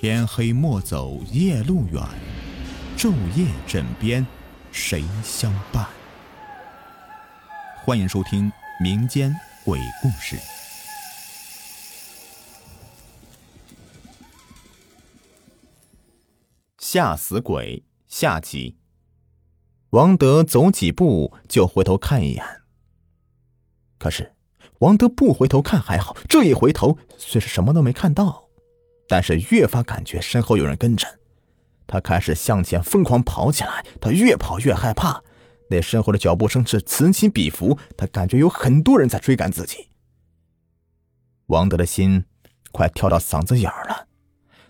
天黑莫走夜路远，昼夜枕边谁相伴？欢迎收听民间鬼故事。吓死鬼下集。王德走几步就回头看一眼，可是王德不回头看还好，这一回头虽是什么都没看到。但是越发感觉身后有人跟着，他开始向前疯狂跑起来。他越跑越害怕，那身后的脚步声是此起彼伏，他感觉有很多人在追赶自己。王德的心快跳到嗓子眼儿了，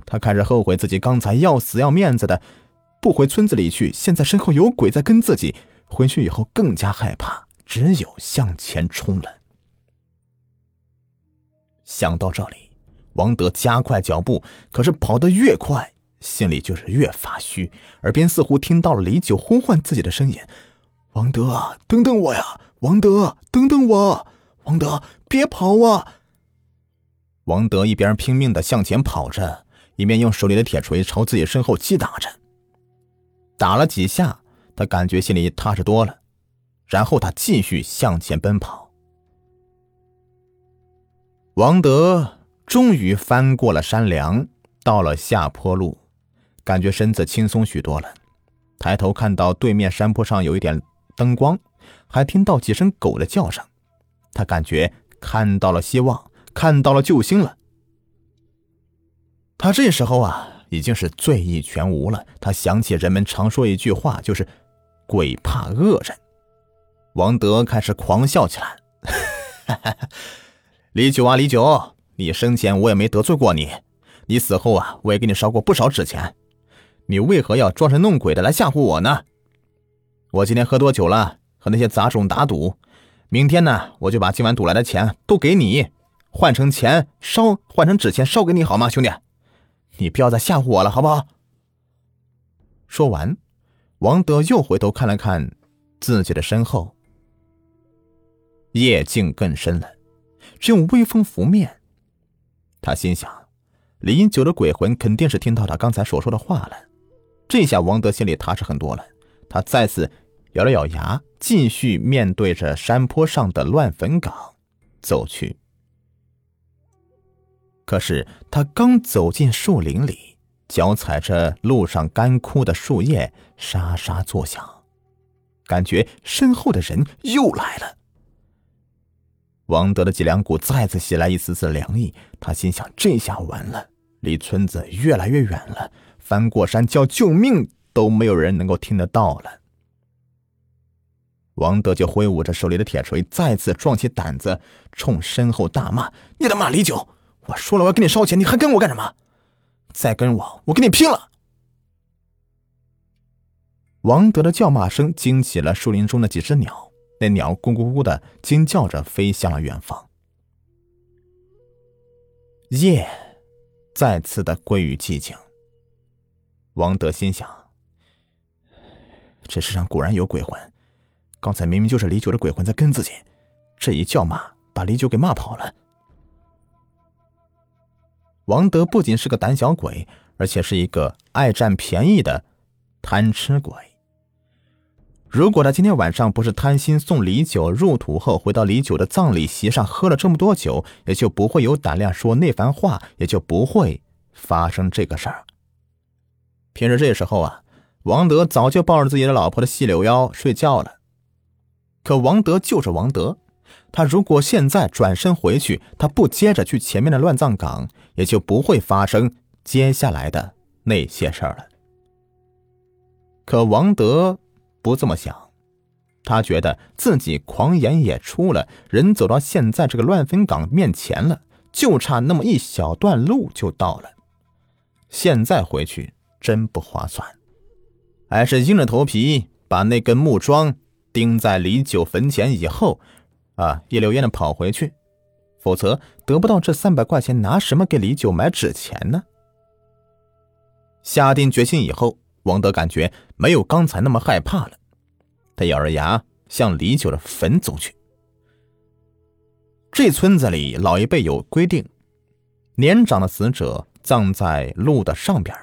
他开始后悔自己刚才要死要面子的不回村子里去，现在身后有鬼在跟自己。回去以后更加害怕，只有向前冲了。想到这里。王德加快脚步，可是跑得越快，心里就是越发虚，耳边似乎听到了李九呼唤自己的声音：“王德，等等我呀！王德，等等我！王德，别跑啊！”王德一边拼命的向前跑着，一边用手里的铁锤朝自己身后击打着。打了几下，他感觉心里踏实多了，然后他继续向前奔跑。王德。终于翻过了山梁，到了下坡路，感觉身子轻松许多了。抬头看到对面山坡上有一点灯光，还听到几声狗的叫声，他感觉看到了希望，看到了救星了。他这时候啊，已经是醉意全无了。他想起人们常说一句话，就是“鬼怕恶人”。王德开始狂笑起来：“ 李九啊，李九！”你生前我也没得罪过你，你死后啊，我也给你烧过不少纸钱，你为何要装神弄鬼的来吓唬我呢？我今天喝多酒了，和那些杂种打赌，明天呢，我就把今晚赌来的钱都给你，换成钱烧，换成纸钱烧给你，好吗，兄弟？你不要再吓唬我了，好不好？说完，王德又回头看了看自己的身后，夜静更深了，只有微风拂面。他心想，李英九的鬼魂肯定是听到他刚才所说的话了。这下王德心里踏实很多了。他再次咬了咬牙，继续面对着山坡上的乱坟岗走去。可是他刚走进树林里，脚踩着路上干枯的树叶，沙沙作响，感觉身后的人又来了。王德的脊梁骨再次袭来一丝丝凉意，他心想：这下完了，离村子越来越远了，翻过山叫救命都没有人能够听得到了。王德就挥舞着手里的铁锤，再次壮起胆子，冲身后大骂：“你他妈李九！我说了我要给你烧钱，你还跟我干什么？再跟我，我跟你拼了！”王德的叫骂声惊起了树林中的几只鸟。那鸟咕咕咕的惊叫着飞向了远方，夜再次的归于寂静。王德心想：这世上果然有鬼魂，刚才明明就是李九的鬼魂在跟自己，这一叫骂把李九给骂跑了。王德不仅是个胆小鬼，而且是一个爱占便宜的贪吃鬼。如果他今天晚上不是贪心送李九入土后回到李九的葬礼席上喝了这么多酒，也就不会有胆量说那番话，也就不会发生这个事儿。平时这时候啊，王德早就抱着自己的老婆的细柳腰睡觉了。可王德就是王德，他如果现在转身回去，他不接着去前面的乱葬岗，也就不会发生接下来的那些事儿了。可王德。不这么想，他觉得自己狂言也出了，人走到现在这个乱坟岗面前了，就差那么一小段路就到了。现在回去真不划算，还是硬着头皮把那根木桩钉在李九坟前以后，啊，一溜烟的跑回去，否则得不到这三百块钱，拿什么给李九买纸钱呢？下定决心以后。王德感觉没有刚才那么害怕了，他咬着牙向李九的坟走去。这村子里老一辈有规定，年长的死者葬在路的上边，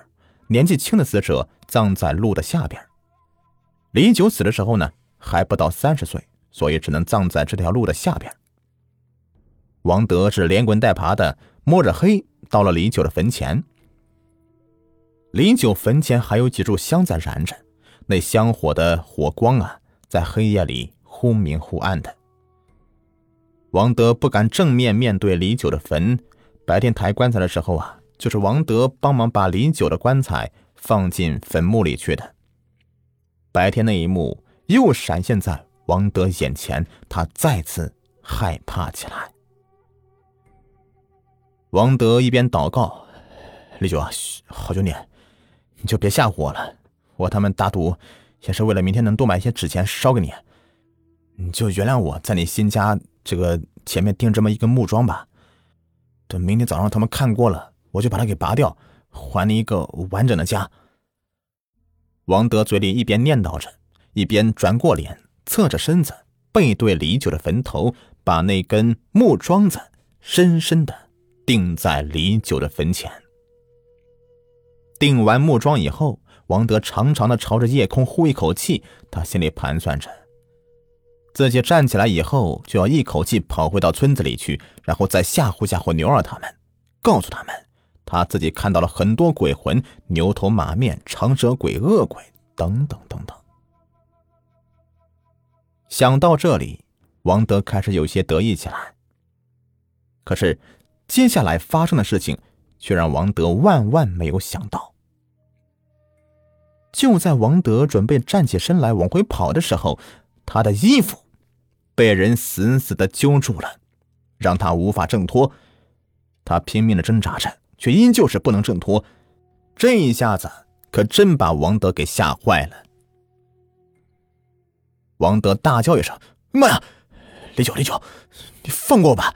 年纪轻的死者葬在路的下边。李九死的时候呢，还不到三十岁，所以只能葬在这条路的下边。王德是连滚带爬的摸着黑到了李九的坟前。李九坟前还有几炷香在燃着，那香火的火光啊，在黑夜里忽明忽暗的。王德不敢正面面对李九的坟。白天抬棺材的时候啊，就是王德帮忙把李九的棺材放进坟墓里去的。白天那一幕又闪现在王德眼前，他再次害怕起来。王德一边祷告：“李九啊，好兄弟，你就别吓唬我了。我他们打赌也是为了明天能多买一些纸钱烧给你。你就原谅我在你新家这个前面钉这么一根木桩吧。等明天早上他们看过了，我就把它给拔掉，还你一个完整的家。”王德嘴里一边念叨着，一边转过脸，侧着身子，背对李九的坟头，把那根木桩子深深的钉在李九的坟前。定完木桩以后，王德长长的朝着夜空呼一口气，他心里盘算着，自己站起来以后就要一口气跑回到村子里去，然后再吓唬吓唬牛儿他们，告诉他们。他自己看到了很多鬼魂，牛头马面、长舌鬼、恶鬼等等等等。想到这里，王德开始有些得意起来。可是，接下来发生的事情却让王德万万没有想到。就在王德准备站起身来往回跑的时候，他的衣服被人死死的揪住了，让他无法挣脱。他拼命的挣扎着。却依旧是不能挣脱，这一下子可真把王德给吓坏了。王德大叫一声：“妈呀！李九，李九，你放过我吧！”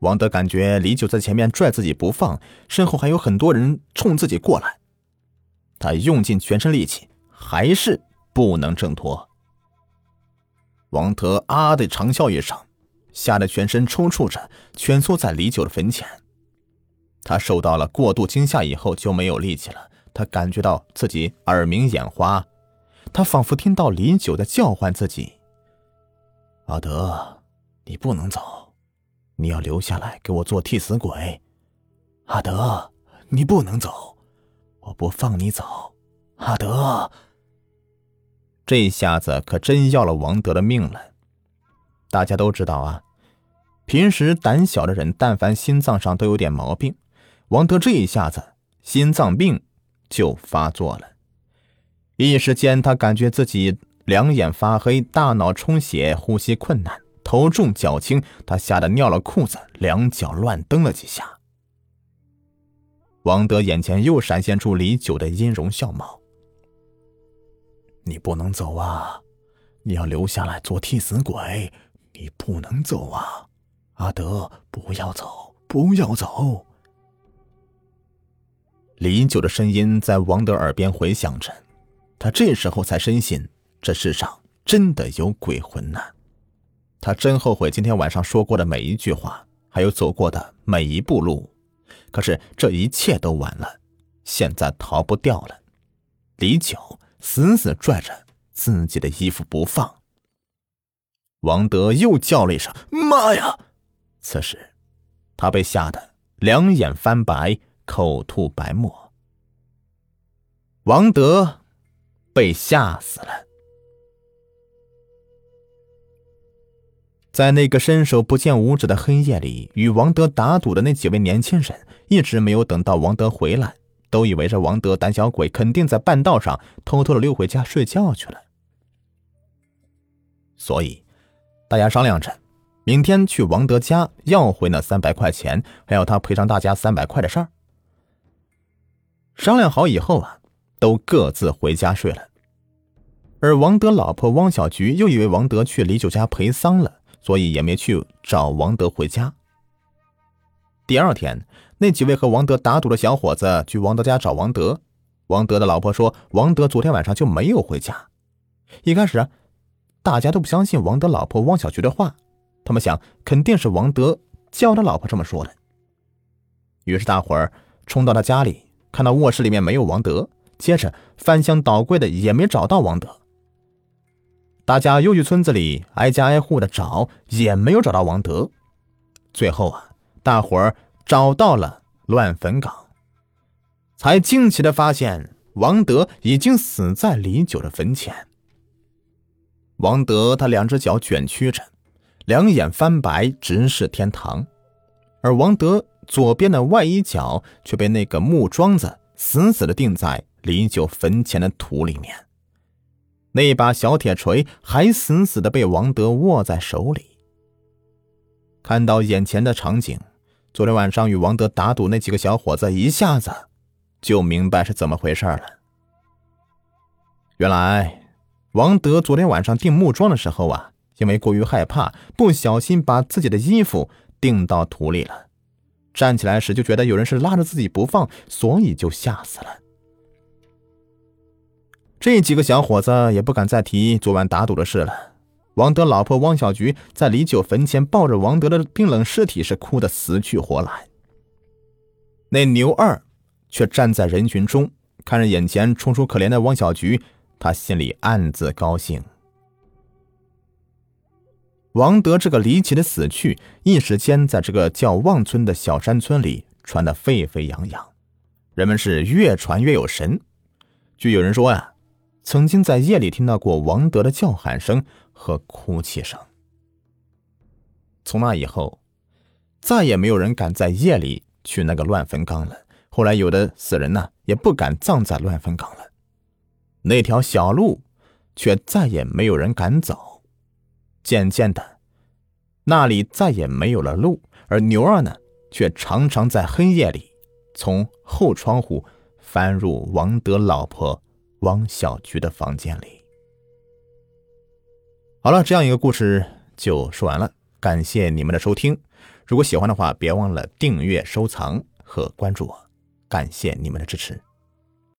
王德感觉李九在前面拽自己不放，身后还有很多人冲自己过来，他用尽全身力气，还是不能挣脱。王德啊的长啸一声，吓得全身抽搐着，蜷缩在李九的坟前。他受到了过度惊吓以后就没有力气了。他感觉到自己耳鸣眼花，他仿佛听到李九在叫唤自己：“阿德，你不能走，你要留下来给我做替死鬼。阿德，你不能走，我不放你走。阿德，这下子可真要了王德的命了。大家都知道啊，平时胆小的人，但凡心脏上都有点毛病。”王德这一下子心脏病就发作了，一时间他感觉自己两眼发黑，大脑充血，呼吸困难，头重脚轻，他吓得尿了裤子，两脚乱蹬了几下。王德眼前又闪现出李九的音容笑貌：“你不能走啊，你要留下来做替死鬼，你不能走啊，阿德，不要走，不要走。”李九的声音在王德耳边回响着，他这时候才深信这世上真的有鬼魂呢。他真后悔今天晚上说过的每一句话，还有走过的每一步路。可是这一切都晚了，现在逃不掉了。李九死死拽着自己的衣服不放。王德又叫了一声：“妈呀！”此时，他被吓得两眼翻白。口吐白沫，王德被吓死了。在那个伸手不见五指的黑夜里，与王德打赌的那几位年轻人一直没有等到王德回来，都以为这王德胆小鬼肯定在半道上偷偷的溜回家睡觉去了，所以大家商量着，明天去王德家要回那三百块钱，还要他赔偿大家三百块的事儿。商量好以后啊，都各自回家睡了。而王德老婆汪小菊又以为王德去李九家陪丧了，所以也没去找王德回家。第二天，那几位和王德打赌的小伙子去王德家找王德。王德的老婆说，王德昨天晚上就没有回家。一开始，大家都不相信王德老婆汪小菊的话，他们想肯定是王德叫他老婆这么说的。于是大伙儿冲到他家里，看到卧室里面没有王德，接着翻箱倒柜的也没找到王德。大家又去村子里挨家挨户的找，也没有找到王德。最后啊，大伙儿找到了乱坟岗，才惊奇的发现王德已经死在李九的坟前。王德他两只脚卷曲着，两眼翻白，直视天堂，而王德左边的外衣角却被那个木桩子死死的钉在李九坟前的土里面，那把小铁锤还死死的被王德握在手里。看到眼前的场景，昨天晚上与王德打赌那几个小伙子一下子就明白是怎么回事了。原来。王德昨天晚上钉木桩的时候啊，因为过于害怕，不小心把自己的衣服钉到土里了。站起来时就觉得有人是拉着自己不放，所以就吓死了。这几个小伙子也不敢再提昨晚打赌的事了。王德老婆汪小菊在李九坟前抱着王德的冰冷尸体，是哭得死去活来。那牛二却站在人群中，看着眼前楚楚可怜的汪小菊。他心里暗自高兴。王德这个离奇的死去，一时间在这个叫望村的小山村里传得沸沸扬扬，人们是越传越有神。据有人说呀，曾经在夜里听到过王德的叫喊声和哭泣声。从那以后，再也没有人敢在夜里去那个乱坟岗了。后来，有的死人呢，也不敢葬在乱坟岗了。那条小路，却再也没有人敢走。渐渐的，那里再也没有了路，而牛二呢，却常常在黑夜里从后窗户翻入王德老婆王小菊的房间里。好了，这样一个故事就说完了。感谢你们的收听，如果喜欢的话，别忘了订阅、收藏和关注我。感谢你们的支持。